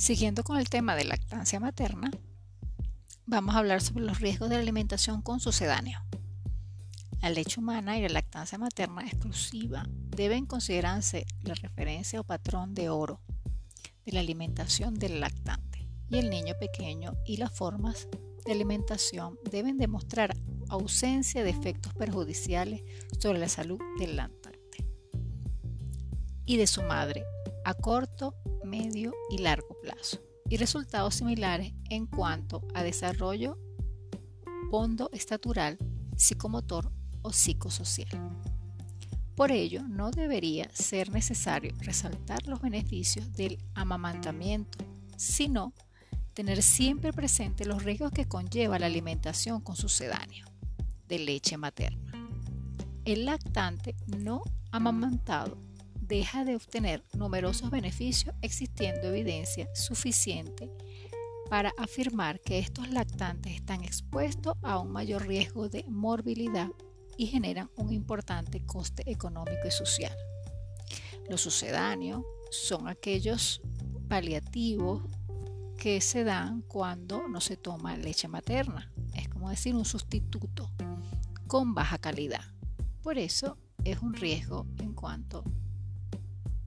Siguiendo con el tema de lactancia materna, vamos a hablar sobre los riesgos de la alimentación con sucedáneo. La leche humana y la lactancia materna exclusiva deben considerarse la referencia o patrón de oro de la alimentación del lactante y el niño pequeño y las formas de alimentación deben demostrar ausencia de efectos perjudiciales sobre la salud del lactante y de su madre a corto, medio y largo plazo y resultados similares en cuanto a desarrollo pondo estatural, psicomotor o psicosocial. Por ello, no debería ser necesario resaltar los beneficios del amamantamiento, sino tener siempre presente los riesgos que conlleva la alimentación con sucedáneo de leche materna. El lactante no amamantado deja de obtener numerosos beneficios existiendo evidencia suficiente para afirmar que estos lactantes están expuestos a un mayor riesgo de morbilidad y generan un importante coste económico y social. Los sucedáneos son aquellos paliativos que se dan cuando no se toma leche materna. Es como decir un sustituto con baja calidad. Por eso es un riesgo en cuanto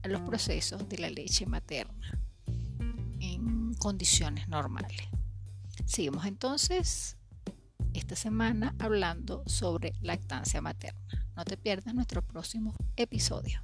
a los procesos de la leche materna en condiciones normales. Seguimos entonces esta semana hablando sobre lactancia materna. No te pierdas nuestro próximo episodio.